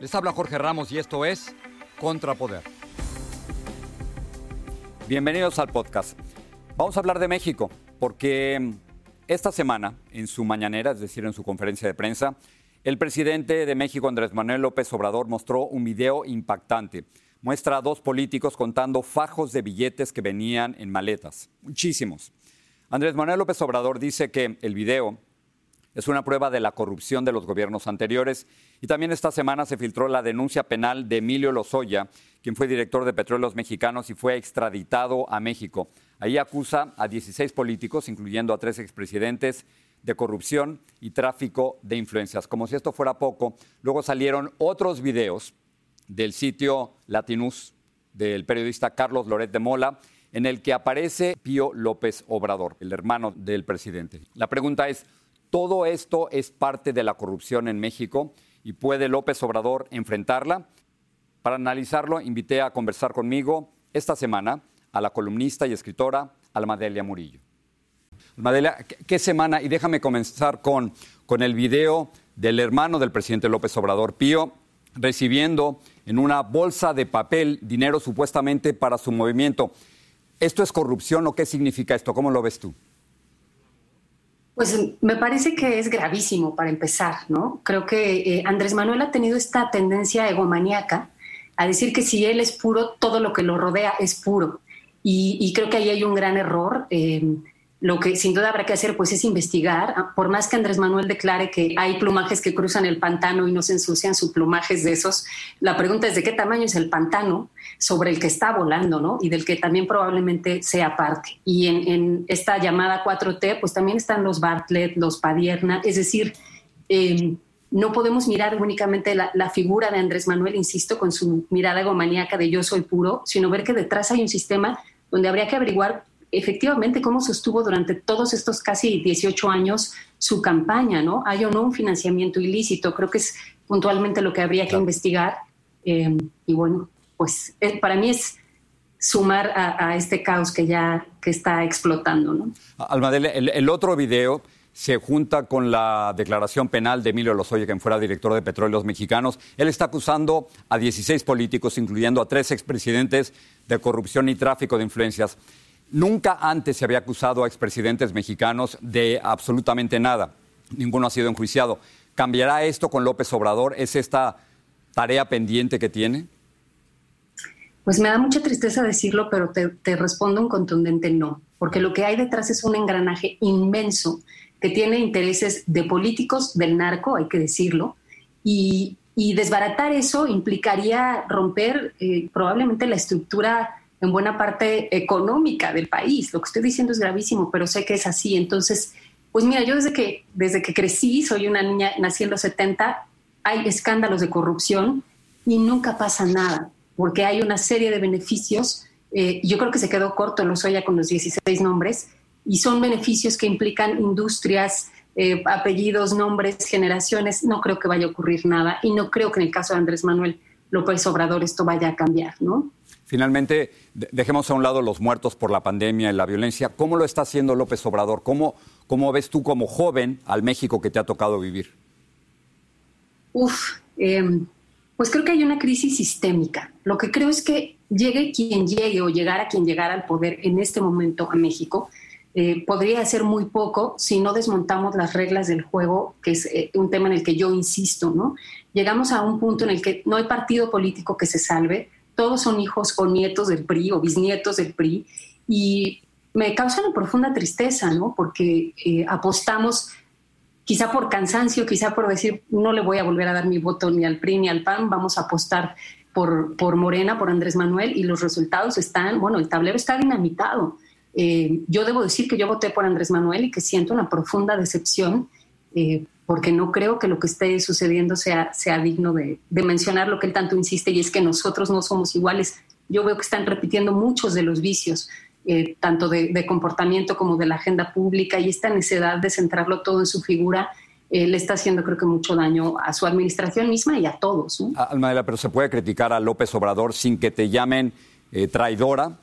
Les habla Jorge Ramos y esto es Contrapoder. Bienvenidos al podcast. Vamos a hablar de México porque esta semana, en su mañanera, es decir, en su conferencia de prensa, el presidente de México, Andrés Manuel López Obrador, mostró un video impactante. Muestra a dos políticos contando fajos de billetes que venían en maletas. Muchísimos. Andrés Manuel López Obrador dice que el video es una prueba de la corrupción de los gobiernos anteriores y también esta semana se filtró la denuncia penal de Emilio Lozoya, quien fue director de Petróleos Mexicanos y fue extraditado a México. Ahí acusa a 16 políticos, incluyendo a tres expresidentes, de corrupción y tráfico de influencias. Como si esto fuera poco, luego salieron otros videos del sitio Latinus del periodista Carlos Loret de Mola, en el que aparece Pío López Obrador, el hermano del presidente. La pregunta es, ¿todo esto es parte de la corrupción en México y puede López Obrador enfrentarla? Para analizarlo, invité a conversar conmigo esta semana a la columnista y escritora Almadelia Murillo. Almadelia, ¿qué semana? Y déjame comenzar con, con el video del hermano del presidente López Obrador, Pío, recibiendo en una bolsa de papel dinero supuestamente para su movimiento. ¿Esto es corrupción o qué significa esto? ¿Cómo lo ves tú? Pues me parece que es gravísimo para empezar, ¿no? Creo que eh, Andrés Manuel ha tenido esta tendencia egomaníaca a decir que si él es puro, todo lo que lo rodea es puro. Y, y creo que ahí hay un gran error. Eh, lo que sin duda habrá que hacer pues es investigar, por más que Andrés Manuel declare que hay plumajes que cruzan el pantano y no se ensucian, su plumajes de esos, la pregunta es de qué tamaño es el pantano sobre el que está volando, ¿no? Y del que también probablemente sea parte. Y en, esta llamada 4T, pues también están los Bartlett, los Padierna, es decir, eh, no podemos mirar únicamente la, la, figura de Andrés Manuel, insisto, con su mirada egomaníaca de yo soy puro, sino ver que detrás hay un sistema donde habría que averiguar efectivamente cómo sostuvo durante todos estos casi 18 años su campaña, ¿no? Hay o no un financiamiento ilícito, creo que es puntualmente lo que habría que investigar. Eh, y bueno, pues eh, para mí es sumar a, a, este caos que ya que está explotando, ¿no? Almadele, el, el otro video se junta con la declaración penal de Emilio Lozoya, quien fuera director de Petróleos Mexicanos. Él está acusando a 16 políticos, incluyendo a tres expresidentes, de corrupción y tráfico de influencias. Nunca antes se había acusado a expresidentes mexicanos de absolutamente nada. Ninguno ha sido enjuiciado. ¿Cambiará esto con López Obrador? ¿Es esta tarea pendiente que tiene? Pues me da mucha tristeza decirlo, pero te, respondo un contundente no, porque lo que hay detrás es un engranaje inmenso que tiene intereses de políticos del narco, hay que decirlo, y, Y desbaratar eso implicaría romper eh, probablemente la estructura en buena parte económica del país. Lo que estoy diciendo es gravísimo, pero sé que es así. Entonces, pues mira, yo desde que, desde que crecí, soy una niña, nací en los 70, hay escándalos de corrupción y nunca pasa nada, porque hay una serie de beneficios. Eh, yo creo que se quedó corto lo ya con los 16 nombres, y son beneficios que implican industrias, eh, apellidos, nombres, generaciones. No creo que vaya a ocurrir nada y no creo que en el caso de Andrés Manuel López Obrador esto vaya a cambiar, ¿no? Finalmente, dejemos a un lado los muertos por la pandemia y la violencia. ¿Cómo lo está haciendo López Obrador? ¿Cómo, cómo ves tú como joven al México que te ha tocado vivir? Uf, em, pues creo que hay una crisis sistémica. Lo que creo es que llegue quien llegue o llegara quien llegara al poder en este momento a México, eh, podría ser muy poco si no desmontamos las reglas del juego, que es eh, un tema en el que yo insisto, ¿no? Llegamos a un punto en el que no hay partido político que se salve, todos son hijos o nietos del PRI o bisnietos del PRI, y me causa una profunda tristeza, ¿no? Porque eh, apostamos, quizá por cansancio, quizá por decir, no le voy a volver a dar mi voto ni al PRI ni al PAN, vamos a apostar por, por Morena, por Andrés Manuel, y los resultados están, bueno, el tablero está dinamitado. Eh, yo debo decir que yo voté por Andrés Manuel y que siento una profunda decepción eh, porque no creo que lo que esté sucediendo sea, sea digno de, mencionar lo que él tanto insiste y es que nosotros no somos iguales. Yo veo que están repitiendo muchos de los vicios, eh, tanto de, comportamiento como de la agenda pública y esta necesidad de centrarlo todo en su figura. le está haciendo creo que mucho daño a su administración misma y a todos. ¿no? pero se puede criticar a López Obrador sin que te llamen traidora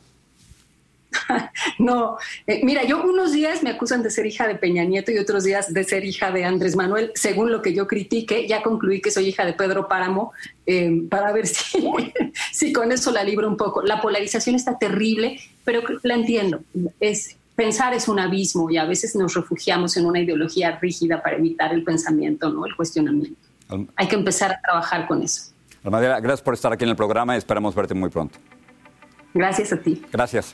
no, eh, mira, yo unos días me acusan de ser hija de Peña Nieto y otros días de ser hija de Andrés Manuel, según lo que yo critique. Ya concluí que soy hija de Pedro Páramo eh, para ver si, si con eso la libro un poco. La polarización está terrible, pero la entiendo. Es, pensar es un abismo y a veces nos refugiamos en una ideología rígida para evitar el pensamiento, ¿no? el cuestionamiento. Hay que empezar a trabajar con eso. Almadera, gracias por estar aquí en el programa y esperamos verte muy pronto. Gracias a ti. Gracias.